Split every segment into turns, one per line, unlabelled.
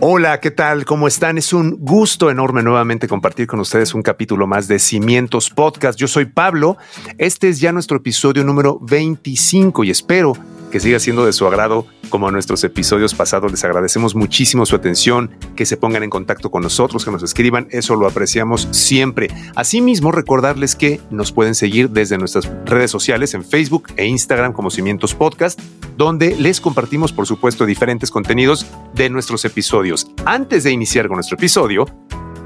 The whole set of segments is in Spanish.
Hola, ¿qué tal? ¿Cómo están? Es un gusto enorme nuevamente compartir con ustedes un capítulo más de Cimientos Podcast. Yo soy Pablo. Este es ya nuestro episodio número 25 y espero que siga siendo de su agrado como nuestros episodios pasados. Les agradecemos muchísimo su atención, que se pongan en contacto con nosotros, que nos escriban, eso lo apreciamos siempre. Asimismo, recordarles que nos pueden seguir desde nuestras redes sociales en Facebook e Instagram como Cimientos Podcast, donde les compartimos, por supuesto, diferentes contenidos de nuestros episodios. Antes de iniciar con nuestro episodio,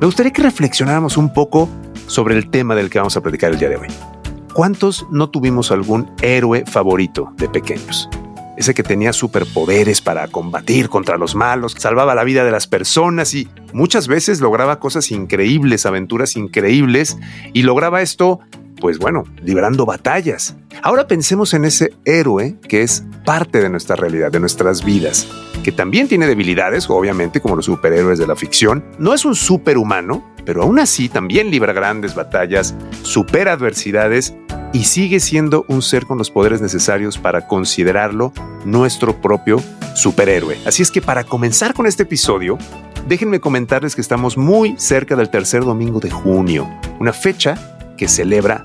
me gustaría que reflexionáramos un poco sobre el tema del que vamos a platicar el día de hoy. ¿Cuántos no tuvimos algún héroe favorito de pequeños? Ese que tenía superpoderes para combatir contra los malos, salvaba la vida de las personas y muchas veces lograba cosas increíbles, aventuras increíbles y lograba esto, pues bueno, librando batallas. Ahora pensemos en ese héroe que es parte de nuestra realidad, de nuestras vidas, que también tiene debilidades, obviamente, como los superhéroes de la ficción. No es un superhumano, pero aún así también libra grandes batallas, supera adversidades y sigue siendo un ser con los poderes necesarios para considerarlo nuestro propio superhéroe. Así es que para comenzar con este episodio, déjenme comentarles que estamos muy cerca del tercer domingo de junio, una fecha que celebra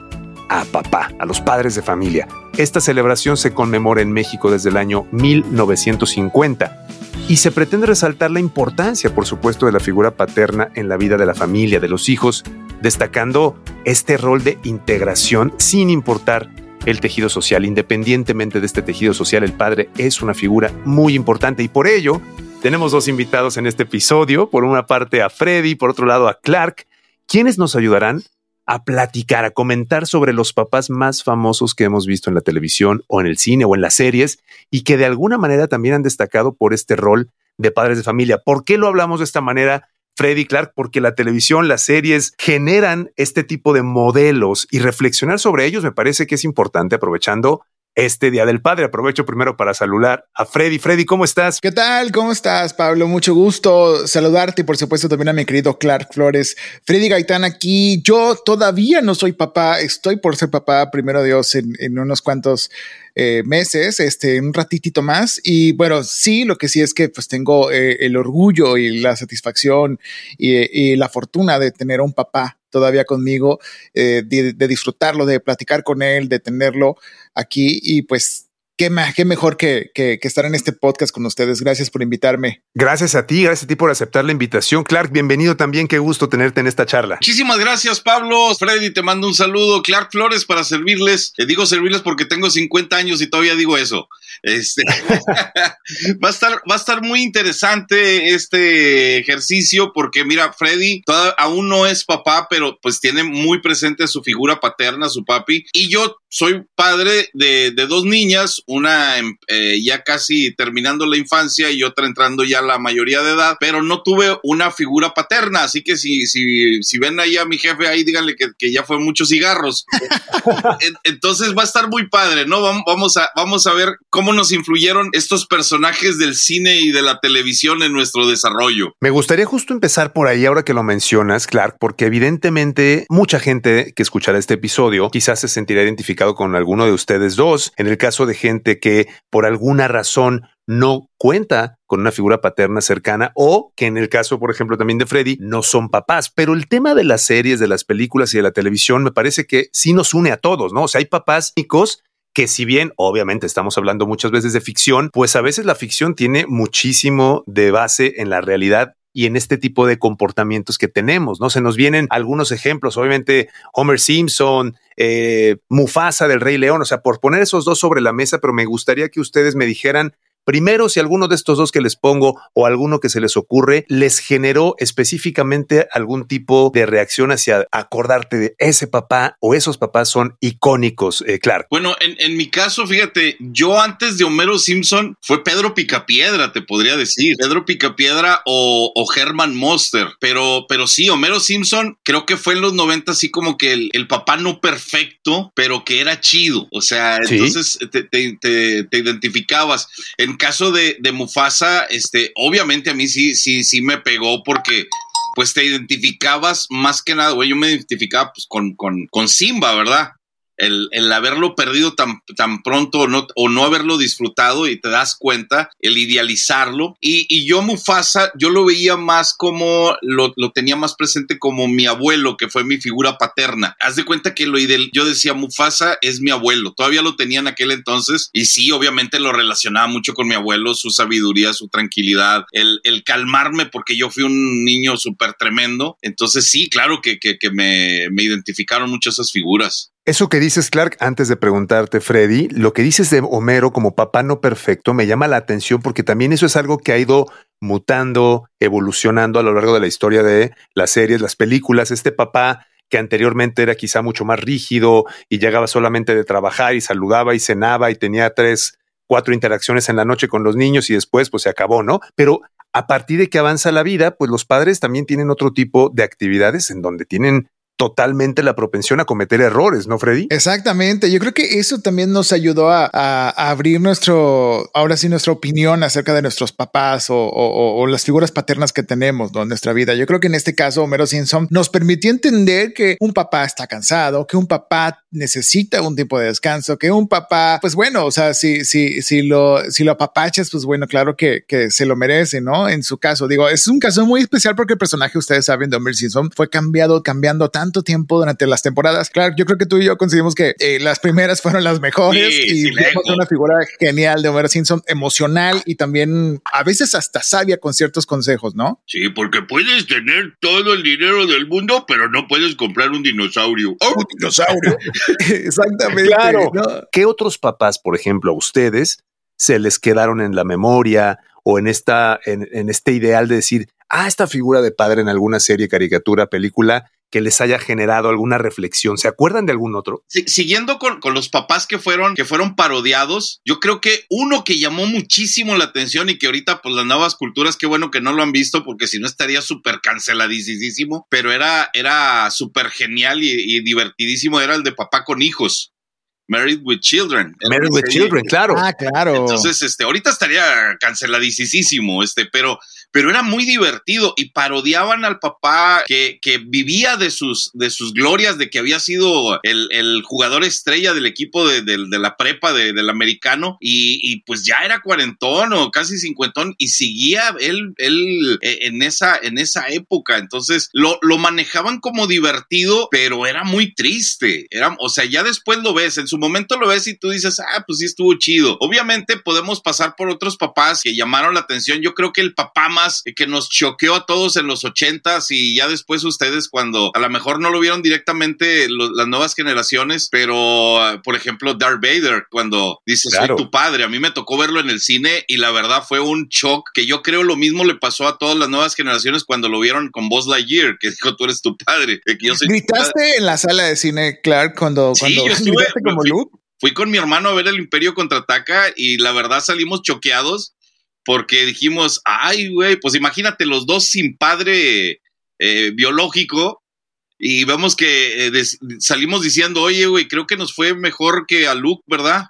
a papá, a los padres de familia. Esta celebración se conmemora en México desde el año 1950 y se pretende resaltar la importancia, por supuesto, de la figura paterna en la vida de la familia, de los hijos, destacando este rol de integración sin importar el tejido social. Independientemente de este tejido social, el padre es una figura muy importante y por ello tenemos dos invitados en este episodio. Por una parte a Freddy, por otro lado a Clark, quienes nos ayudarán a platicar, a comentar sobre los papás más famosos que hemos visto en la televisión o en el cine o en las series y que de alguna manera también han destacado por este rol de padres de familia. ¿Por qué lo hablamos de esta manera? Freddy Clark, porque la televisión, las series generan este tipo de modelos y reflexionar sobre ellos me parece que es importante aprovechando este Día del Padre. Aprovecho primero para saludar a Freddy. Freddy, ¿cómo estás?
¿Qué tal? ¿Cómo estás, Pablo? Mucho gusto saludarte y por supuesto también a mi querido Clark Flores. Freddy Gaitán aquí. Yo todavía no soy papá, estoy por ser papá, primero Dios, en, unos cuantos eh, meses, este, un ratitito más. Y bueno, sí, lo que sí es que pues tengo eh, el orgullo y la satisfacción y, la fortuna de tener a un papá todavía conmigo, eh, de, disfrutarlo, de platicar con él, de tenerlo aquí y pues qué, qué mejor que, que, que, estar en este podcast con ustedes. Gracias por invitarme.
Gracias a ti, gracias a ti por aceptar la invitación. Clark, bienvenido también. Qué gusto tenerte en esta charla.
Muchísimas gracias, Pablo. Freddy, te mando un saludo. Clark Flores para servirles. Te digo servirles porque tengo 50 años y todavía digo eso. Este, va, a estar, va a estar muy interesante este ejercicio porque, mira, Freddy toda, aún no es papá, pero pues tiene muy presente su figura paterna, su papi. Y yo soy padre de, de dos niñas, una eh, ya casi terminando la infancia y otra entrando ya a la mayoría de edad, pero no tuve una figura paterna, así que si, si, si ven ahí a mi jefe ahí, díganle que, que ya fue muchos cigarros. Entonces va a estar muy padre, ¿no? Vamos a, vamos a ver cómo nos influyeron estos personajes del cine y de la televisión en nuestro desarrollo.
Me gustaría justo empezar por ahí ahora que lo mencionas, Clark, porque evidentemente mucha gente que escuchará este episodio quizás se sentirá con alguno de ustedes dos. En el caso de gente que por alguna razón no cuenta con una figura paterna cercana o que en el caso, por ejemplo, también de Freddy, no son papás. Pero el tema de las series, de las películas y de la televisión me parece que sí nos une a todos, ¿no? O sea, hay papás únicos que si bien obviamente estamos hablando muchas veces de ficción, pues a veces la ficción tiene muchísimo de base en la realidad y en este tipo de comportamientos que tenemos, ¿no? Se nos vienen algunos ejemplos, obviamente Homer Simpson, eh, Mufasa del Rey León, o sea, por poner esos dos sobre la mesa, pero me gustaría que ustedes me dijeran primero, si alguno de estos dos que les pongo o alguno que se les ocurre les generó específicamente algún tipo de reacción hacia acordarte de ese papá o esos papás son icónicos, eh, Clark.
Bueno, en, mi caso, fíjate, yo antes de Homero Simpson fue Pedro Picapiedra, te podría decir. Pedro Picapiedra o, o Herman Monster. Pero, pero sí, Homero Simpson creo que fue en los 90 así como que el, papá no perfecto, pero que era chido. O sea, entonces te, identificabas. En caso de, de Mufasa, este, obviamente a mí sí, sí, sí me pegó porque pues te identificabas más que nada, güey, yo me identificaba pues con, con, con Simba, ¿verdad? El, el, haberlo perdido tan, tan pronto o no, o no, haberlo disfrutado y te das cuenta, el idealizarlo. Y, y yo Mufasa, yo lo veía más como, lo, lo, tenía más presente como mi abuelo, que fue mi figura paterna. Haz de cuenta que lo ideal, yo decía Mufasa es mi abuelo, todavía lo tenía en aquel entonces y sí, obviamente lo relacionaba mucho con mi abuelo, su sabiduría, su tranquilidad, el, el calmarme porque yo fui un niño súper tremendo. Entonces sí, claro que, que, me, me identificaron mucho esas figuras.
Eso que dices, Clark, antes de preguntarte, Freddy, lo que dices de Homero como papá no perfecto me llama la atención porque también eso es algo que ha ido mutando, evolucionando a lo largo de la historia de las series, las películas. Este papá que anteriormente era quizá mucho más rígido y llegaba solamente de trabajar y saludaba y cenaba y tenía tres, cuatro interacciones en la noche con los niños y después pues se acabó, ¿no? Pero a partir de que avanza la vida, pues los padres también tienen otro tipo de actividades en donde tienen totalmente la propensión a cometer errores, ¿no, Freddy?
Exactamente. Yo creo que eso también nos ayudó a, abrir nuestro, ahora sí, nuestra opinión acerca de nuestros papás o, las figuras paternas que tenemos en nuestra vida. Yo creo que en este caso, Homero Simpson nos permitió entender que un papá está cansado, que un papá necesita un tiempo de descanso, que un papá, pues bueno, o sea, si, si, si lo, si lo apapachas, pues bueno, claro que, que se lo merece, ¿no? En su caso, digo, es un caso muy especial porque el personaje, ustedes saben, de Homero Simpson fue cambiado, cambiando tanto tanto tiempo durante las temporadas. Claro, yo creo que tú y yo conseguimos que eh, las primeras fueron las mejores y vimos una figura genial de Homero Simpson, emocional y también a veces hasta sabia con ciertos consejos, ¿no?
Sí, porque puedes tener todo el dinero del mundo, pero no puedes comprar un dinosaurio.
Un dinosaurio. Exactamente.
Claro. ¿Qué otros papás, por ejemplo, a ustedes se les quedaron en la memoria o en esta, en, en este ideal de decir, ah, esta figura de padre en alguna serie, caricatura, película, que les haya generado alguna reflexión. ¿Se acuerdan de algún otro?
siguiendo con, los papás que fueron, que fueron parodiados, yo creo que uno que llamó muchísimo la atención y que ahorita, pues las nuevas culturas, qué bueno que no lo han visto, porque si no estaría súper canceladísimo, pero era, era súper genial y, divertidísimo, era el de papá con hijos. Married with Children.
Married with Children, claro.
Ah, claro.
Entonces, este, ahorita estaría canceladísimo, este, pero pero era muy divertido y parodiaban al papá que, que vivía de sus, de sus glorias, de que había sido el, el jugador estrella del equipo de, de, la prepa de, del americano y, y, pues ya era cuarentón o casi cincuentón y seguía él, él eh, en, esa, en esa época. Entonces lo, lo manejaban como divertido, pero era muy triste. Era, o sea, ya después lo ves, en su momento lo ves y tú dices, ah, pues sí estuvo chido. Obviamente podemos pasar por otros papás que llamaron la atención. Yo creo que el papá más que nos choqueó a todos en los ochentas y ya después ustedes cuando a lo mejor no lo vieron directamente las nuevas generaciones, pero ah, por ejemplo Darth Vader cuando dice soy tu padre, a mí me tocó verlo en el cine y la verdad fue un shock que yo creo lo mismo le pasó a todas las nuevas generaciones cuando lo vieron con Buzz Lightyear, que dijo tú eres tu padre. Que yo soy
¿Gritaste en la sala de cine, Clark, cuando,
sí, yo estuve, como Luke? Fui con mi hermano a ver el Imperio contraataca y la verdad salimos choqueados porque dijimos, ay, güey, pues imagínate los dos sin padre eh, biológico y vemos que eh, salimos diciendo, oye, güey, creo que nos fue mejor que a Luke, ¿verdad?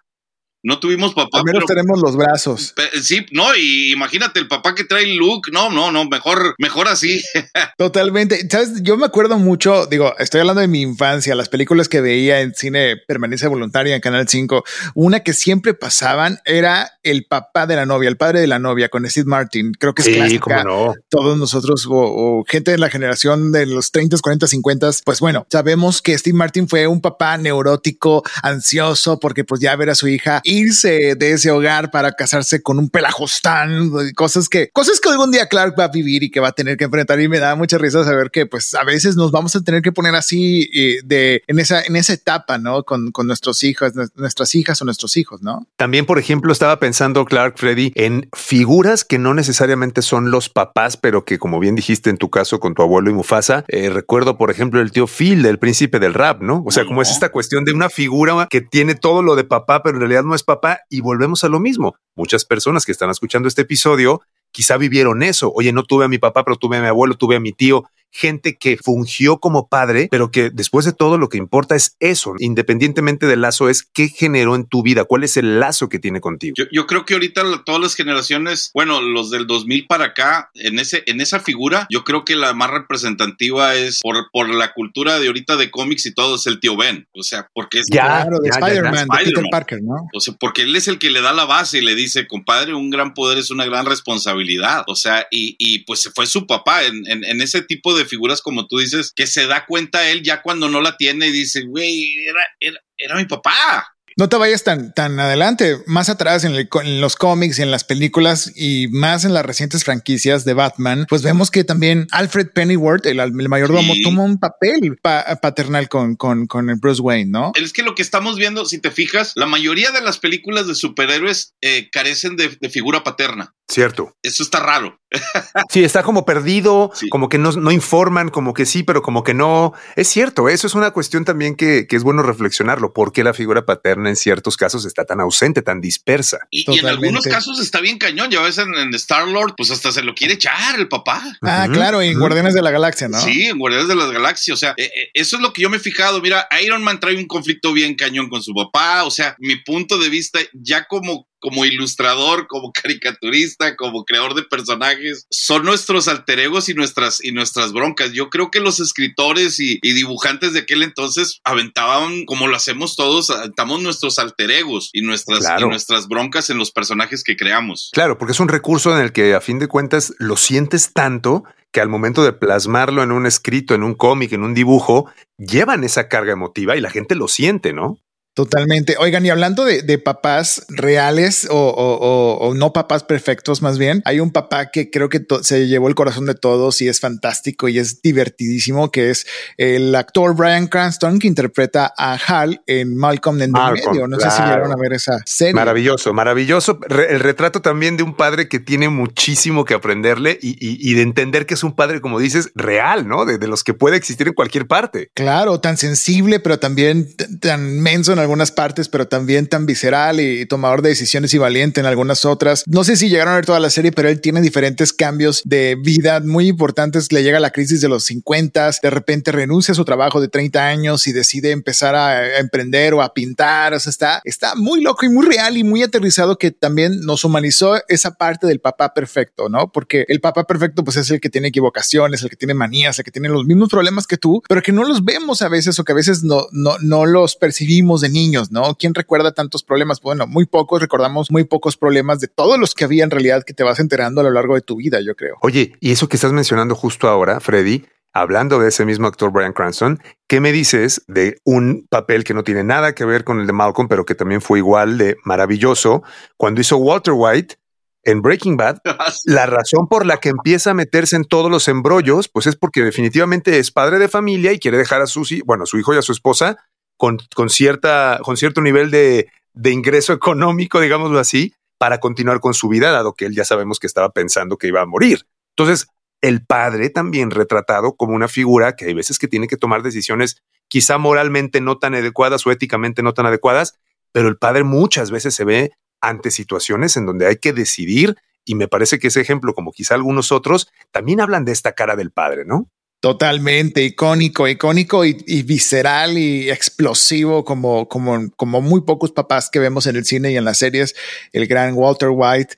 No tuvimos papá.
Al menos tenemos los brazos.
Sí, no, y imagínate el papá que trae Luke. No, no, no, mejor, mejor así.
Totalmente. Sabes, yo me acuerdo mucho, digo, estoy hablando de mi infancia, las películas que veía en cine permanencia voluntaria en Canal 5. Una que siempre pasaban era el papá de la novia, el padre de la novia con Steve Martin. Creo que es sí, no. Todos nosotros o, gente de la generación de los 30, 40, 50, pues bueno, sabemos que Steve Martin fue un papá neurótico, ansioso, porque pues ya ver a su hija y irse de ese hogar para casarse con un pelajostán, cosas que, cosas que algún día Clark va a vivir y que va a tener que enfrentar. Y me da mucha risa saber que, pues, a veces nos vamos a tener que poner así eh, de en esa, en esa etapa, ¿no? Con, con nuestros hijos, nuestras hijas o nuestros hijos, ¿no?
También, por ejemplo, estaba pensando Clark Freddy en figuras que no necesariamente son los papás, pero que, como bien dijiste en tu caso con tu abuelo y Mufasa, eh, recuerdo, por ejemplo, el tío Phil, del príncipe del rap, ¿no? O sea, como es esta cuestión de una figura que tiene todo lo de papá, pero en realidad no es papá, y volvemos a lo mismo. Muchas personas que están escuchando este episodio quizá vivieron eso. Oye, no tuve a mi papá, pero tuve a mi abuelo, tuve a mi tío gente que fungió como padre, pero que después de todo lo que importa es eso, independientemente del lazo, es qué generó en tu vida, cuál es el lazo que tiene contigo.
Yo, creo que ahorita todas las generaciones, bueno, los del 2000 para acá, en, ese, en esa figura, yo creo que la más representativa es por, por la cultura de ahorita de cómics y todo, es el tío Ben. O sea, porque es
claro, de Spider-Man, de Peter Parker, ¿no?
O sea, porque él es el que le da la base y le dice, compadre, un gran poder es una gran responsabilidad. O sea, y, y pues se fue su papá en, en, en ese tipo de de figuras, como tú dices, que se da cuenta él ya cuando no la tiene y dice, güey, era, era, era mi papá.
No te vayas tan, tan adelante, más atrás en, los cómics y en las películas y más en las recientes franquicias de Batman, pues vemos que también Alfred Pennyworth, el, el mayordomo, tomó un papel paternal con, con, con, el Bruce Wayne, ¿no?
Es que lo que estamos viendo, si te fijas, la mayoría de las películas de superhéroes eh, carecen de, de figura paterna.
Cierto.
Eso está raro.
sí, está como perdido, como que no, no, informan, como que sí, pero como que no. Es cierto, eso es una cuestión también que, que es bueno reflexionarlo, porque la figura paterna en ciertos casos está tan ausente, tan dispersa.
Y, en algunos casos está bien cañón, ya ves en, Star Lord, pues hasta se lo quiere echar el papá.
Ah, claro, en Guardianes de la Galaxia, ¿no?
Sí, en Guardianes de las Galaxias, o sea, eh, eh, eso es lo que yo me he fijado, mira, Iron Man trae un conflicto bien cañón con su papá, o sea, mi punto de vista, ya como como ilustrador, como caricaturista, como creador de personajes, son nuestros alter egos y nuestras, y nuestras broncas. Yo creo que los escritores y, dibujantes de aquel entonces aventaban, como lo hacemos todos, aventamos nuestros alter egos y nuestras, y nuestras broncas en los personajes que creamos.
Claro, porque es un recurso en el que a fin de cuentas lo sientes tanto que al momento de plasmarlo en un escrito, en un cómic, en un dibujo, llevan esa carga emotiva y la gente lo siente, ¿no?
Totalmente. Oigan, y hablando de, papás reales o, no papás perfectos, más bien, hay un papá que creo que se llevó el corazón de todos y es fantástico y es divertidísimo, que es el actor Brian Cranston que interpreta a Hal en Malcolm en el medio. No sé si llegaron a ver esa serie.
Maravilloso, maravilloso. el retrato también de un padre que tiene muchísimo que aprenderle y, de entender que es un padre, como dices, real, ¿no? De, de, los que puede existir en cualquier parte.
Claro, tan sensible, pero también tan menso en algunas partes, pero también tan visceral y, tomador de decisiones y valiente en algunas otras. No sé si llegaron a ver toda la serie, pero él tiene diferentes cambios de vida muy importantes. Le llega la crisis de los 50, de repente renuncia a su trabajo de 30 años y decide empezar a, emprender o a pintar. O sea, está, está muy loco y muy real y muy aterrizado que también nos humanizó esa parte del papá perfecto, ¿no? Porque el papá perfecto pues es el que tiene equivocaciones, el que tiene manías, el que tiene los mismos problemas que tú, pero que no los vemos a veces o que a veces no, no, no los percibimos de niños, ¿no? ¿Quién recuerda tantos problemas? Bueno, muy pocos recordamos muy pocos problemas de todos los que había en realidad que te vas enterando a lo largo de tu vida, yo creo.
Oye, y eso que estás mencionando justo ahora, Freddy, hablando de ese mismo actor Brian Cranston, ¿qué me dices de un papel que no tiene nada que ver con el de Malcolm, pero que también fue igual de maravilloso cuando hizo Walter White? En Breaking Bad, ah, la razón por la que empieza a meterse en todos los embrollos, pues es porque definitivamente es padre de familia y quiere dejar a su, bueno, a su hijo y a su esposa con, cierta, con cierto nivel de, de ingreso económico, digámoslo así, para continuar con su vida, dado que él ya sabemos que estaba pensando que iba a morir. Entonces, el padre también retratado como una figura que hay veces que tiene que tomar decisiones quizá moralmente no tan adecuadas o éticamente no tan adecuadas, pero el padre muchas veces se ve ante situaciones en donde hay que decidir y me parece que ese ejemplo, como quizá algunos otros, también hablan de esta cara del padre, ¿no?
Totalmente icónico, icónico y, visceral y explosivo como, como, como muy pocos papás que vemos en el cine y en las series. El gran Walter White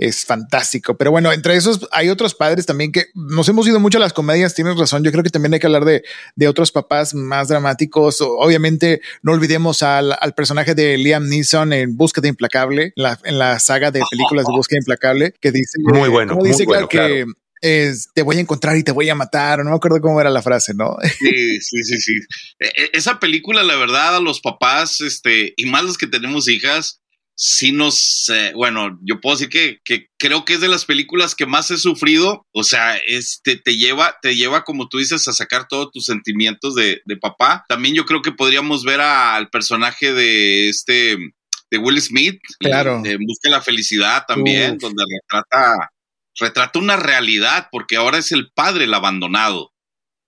es fantástico. Pero bueno, entre esos hay otros padres también que nos hemos ido mucho a las comedias. Tienes razón. Yo creo que también hay que hablar de, de otros papás más dramáticos. Obviamente, no olvidemos al, al personaje de Liam Neeson en Búsqueda Implacable, la, en la saga de películas de Búsqueda Implacable, que dice
muy bueno, dice que
es, te voy a encontrar y te voy a matar, no me acuerdo cómo era la frase, ¿no?
Sí, sí, sí, sí. E, e, esa película, la verdad, a los papás, este, y más los que tenemos hijas, sí nos, eh, bueno, yo puedo decir que, que, creo que es de las películas que más he sufrido, o sea, este, te lleva, te lleva, como tú dices, a sacar todos tus sentimientos de, de papá. También yo creo que podríamos ver al personaje de este, de Will Smith,
claro.
de Busca la Felicidad también, donde retrata, retrata una realidad, porque ahora es el padre el abandonado,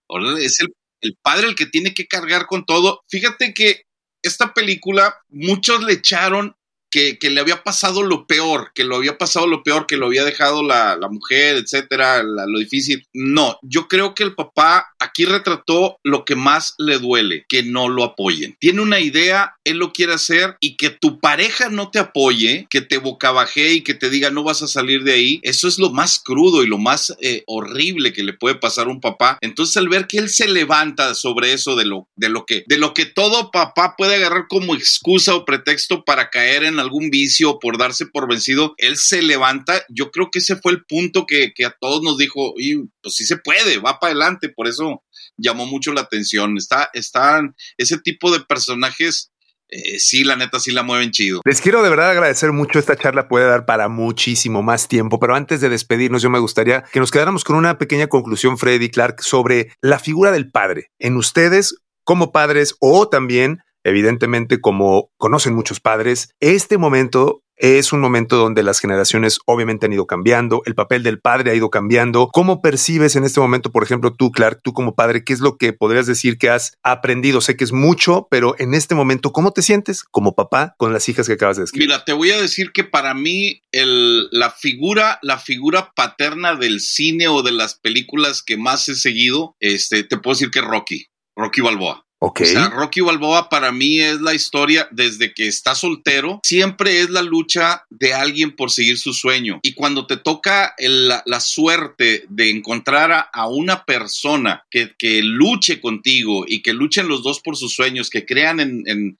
ahora es el, el padre el que tiene que cargar con todo. Fíjate que esta película, muchos le echaron que, le había pasado lo peor, que lo había pasado lo peor, que lo había dejado la, mujer, etcétera, lo difícil. No, yo creo que el papá aquí retrató lo que más le duele, que no lo apoyen. Tiene una idea, él lo quiere hacer y que tu pareja no te apoye, que te bocabaje y que te diga no vas a salir de ahí, eso es lo más crudo y lo más eh, horrible que le puede pasar a un papá. Entonces al ver que él se levanta sobre eso de lo, de lo que, de lo que todo papá puede agarrar como excusa o pretexto para caer en algún vicio por darse por vencido, él se levanta. Yo creo que ese fue el punto que, que a todos nos dijo, y pues sí se puede, va para adelante. Por eso llamó mucho la atención. Está, están ese tipo de personajes. Eh, sí, la neta, sí la mueven chido.
Les quiero de verdad agradecer mucho. Esta charla puede dar para muchísimo más tiempo, pero antes de despedirnos, yo me gustaría que nos quedáramos con una pequeña conclusión, Freddy Clark, sobre la figura del padre en ustedes como padres o también evidentemente, como conocen muchos padres, este momento es un momento donde las generaciones obviamente han ido cambiando, el papel del padre ha ido cambiando. ¿Cómo percibes en este momento, por ejemplo, tú, Clark, tú como padre, qué es lo que podrías decir que has aprendido? Sé que es mucho, pero en este momento, ¿cómo te sientes como papá con las hijas que acabas de escribir?
Mira, te voy a decir que para mí la figura, la figura paterna del cine o de las películas que más he seguido, este, te puedo decir que Rocky, Rocky Balboa.
Okay.
O sea, Rocky Balboa para mí es la historia desde que está soltero, siempre es la lucha de alguien por seguir su sueño. Y cuando te toca la, suerte de encontrar a, una persona que, que, luche contigo y que luchen los dos por sus sueños, que crean en, en,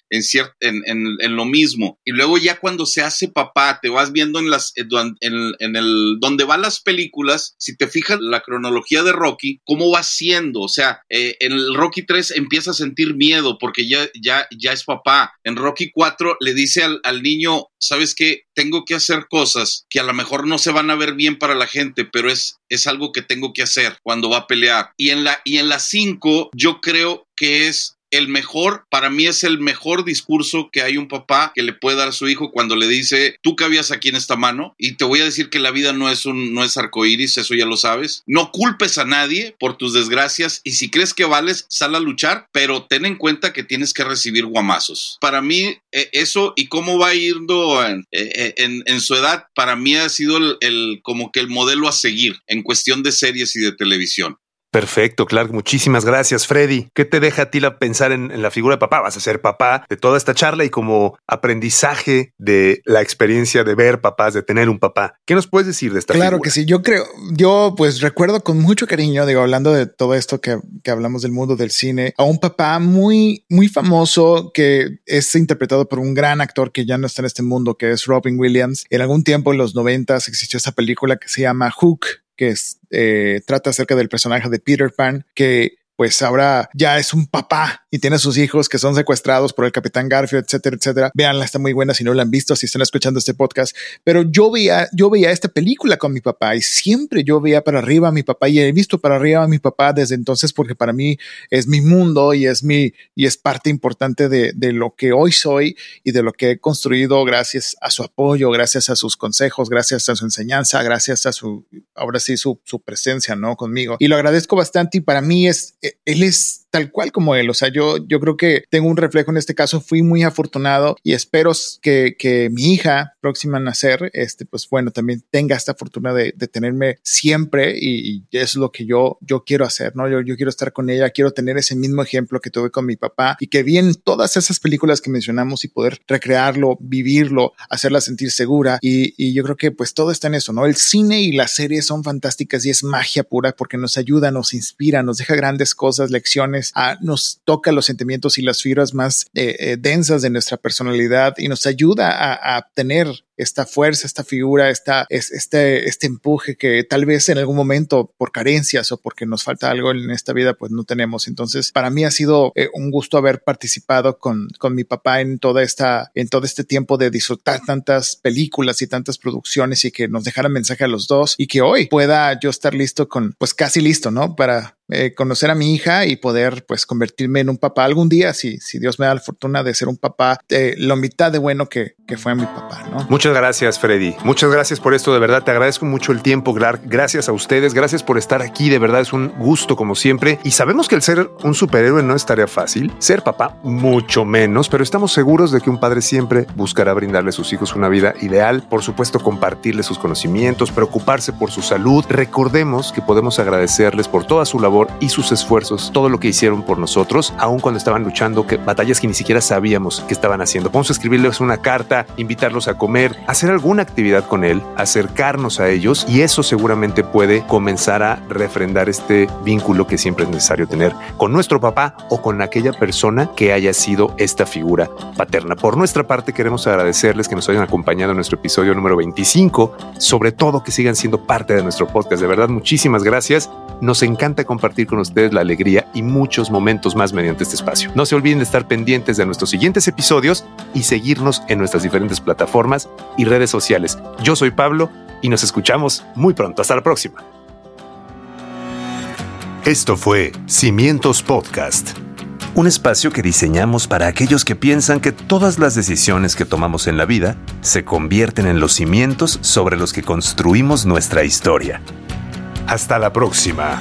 en, lo mismo. Y luego ya cuando se hace papá, te vas viendo en las en, el donde van las películas, si te fijas la cronología de Rocky, cómo va siendo. O sea, eh, en el Rocky 3 empiezas a sentir miedo porque ya, ya, ya es papá. En Rocky 4 le dice al, al niño, ¿sabes qué? Tengo que hacer cosas que a lo mejor no se van a ver bien para la gente, pero es, es algo que tengo que hacer cuando va a pelear. Y en la, y en la 5 yo creo que es el mejor, para mí es el mejor discurso que hay un papá que le puede dar a su hijo cuando le dice, tú cabías aquí en esta mano y te voy a decir que la vida no es un, no es arcoíris, eso ya lo sabes. No culpes a nadie por tus desgracias y si crees que vales, sal a luchar, pero ten en cuenta que tienes que recibir guamazos. Para mí, eh, eso y cómo va yendo en, eh, en, en, su edad, para mí ha sido el como que el modelo a seguir en cuestión de series y de televisión.
Perfecto, Clark. Muchísimas gracias, Freddy. ¿Qué te deja a ti la pensar en, en, la figura de papá? Vas a ser papá de toda esta charla y como aprendizaje de la experiencia de ver papás, de tener un papá. ¿Qué nos puedes decir de esta
Claro
figura?
que sí. Yo creo, yo pues recuerdo con mucho cariño, digo, hablando de todo esto que, que hablamos del mundo del cine, a un papá muy, muy famoso que es interpretado por un gran actor que ya no está en este mundo, que es Robin Williams. En algún tiempo en los noventas existió esta película que se llama Hook, que es, eh, trata acerca del personaje de Peter Pan, que pues ahora ya es un papá y tiene sus hijos que son secuestrados por el capitán Garfield, etcétera, etcétera. Veanla, está muy buena si no la han visto, si están escuchando este podcast. Pero yo veía, yo veía esta película con mi papá y siempre yo veía para arriba a mi papá y he visto para arriba a mi papá desde entonces porque para mí es mi mundo y es mi, y es parte importante de, de lo que hoy soy y de lo que he construido gracias a su apoyo, gracias a sus consejos, gracias a su enseñanza, gracias a su, ahora sí, su, su presencia, ¿no? Conmigo. Y lo agradezco bastante y para mí es, él es tal cual como él. O sea, yo, yo creo que tengo un reflejo en este caso. Fui muy afortunado y espero que, que mi hija próxima a nacer, este, pues bueno, también tenga esta fortuna de, de tenerme siempre y, es lo que yo, yo quiero hacer, ¿no? Yo, yo quiero estar con ella, quiero tener ese mismo ejemplo que tuve con mi papá y que vi en todas esas películas que mencionamos y poder recrearlo, vivirlo, hacerla sentir segura. Y, y yo creo que pues todo está en eso, ¿no? El cine y las series son fantásticas y es magia pura porque nos ayuda, nos inspira, nos deja grandes cosas, lecciones a, nos toca los sentimientos y las fibras más eh, eh, densas de nuestra personalidad y nos ayuda a, a, tener esta fuerza, esta figura, esta, este, este empuje que tal vez en algún momento por carencias o porque nos falta algo en esta vida, pues no tenemos. Entonces, para mí ha sido eh, un gusto haber participado con, con mi papá en toda esta, en todo este tiempo de disfrutar tantas películas y tantas producciones y que nos dejara mensaje a los dos y que hoy pueda yo estar listo con, pues casi listo, ¿no? Para eh, conocer a mi hija y poder pues convertirme en un papá algún día, si, si Dios me da la fortuna de ser un papá, de lo mitad de bueno que, que fue mi papá, ¿no?
Muchas gracias, Freddy. Muchas gracias por esto, de verdad. Te agradezco mucho el tiempo, Gracias a ustedes, gracias por estar aquí, de verdad es un gusto como siempre. Y sabemos que el ser un superhéroe no es tarea fácil, ser papá mucho menos, pero estamos seguros de que un padre siempre buscará brindarle a sus hijos una vida ideal, por supuesto compartirles sus conocimientos, preocuparse por su salud. Recordemos que podemos agradecerles por toda su labor y sus esfuerzos, todo lo que hicieron por nosotros, aun cuando estaban luchando que batallas que ni siquiera sabíamos que estaban haciendo. Podemos escribirles una carta, invitarlos a comer, hacer alguna actividad con él, acercarnos a ellos y eso seguramente puede comenzar a refrendar este vínculo que siempre es necesario tener con nuestro papá o con aquella persona que haya sido esta figura paterna. Por nuestra parte queremos agradecerles que nos hayan acompañado en nuestro episodio número 25, sobre todo que sigan siendo parte de nuestro podcast. De verdad, muchísimas gracias. Nos encanta compartir con ustedes la alegría y muchos momentos más mediante este espacio. No se olviden de estar pendientes de nuestros siguientes episodios y seguirnos en nuestras diferentes plataformas y redes sociales. Yo soy Pablo y nos escuchamos muy pronto. Hasta la próxima.
Esto fue Cimientos Podcast. Un espacio que diseñamos para aquellos que piensan que todas las decisiones que tomamos en la vida se convierten en los cimientos sobre los que construimos nuestra historia. Hasta la próxima.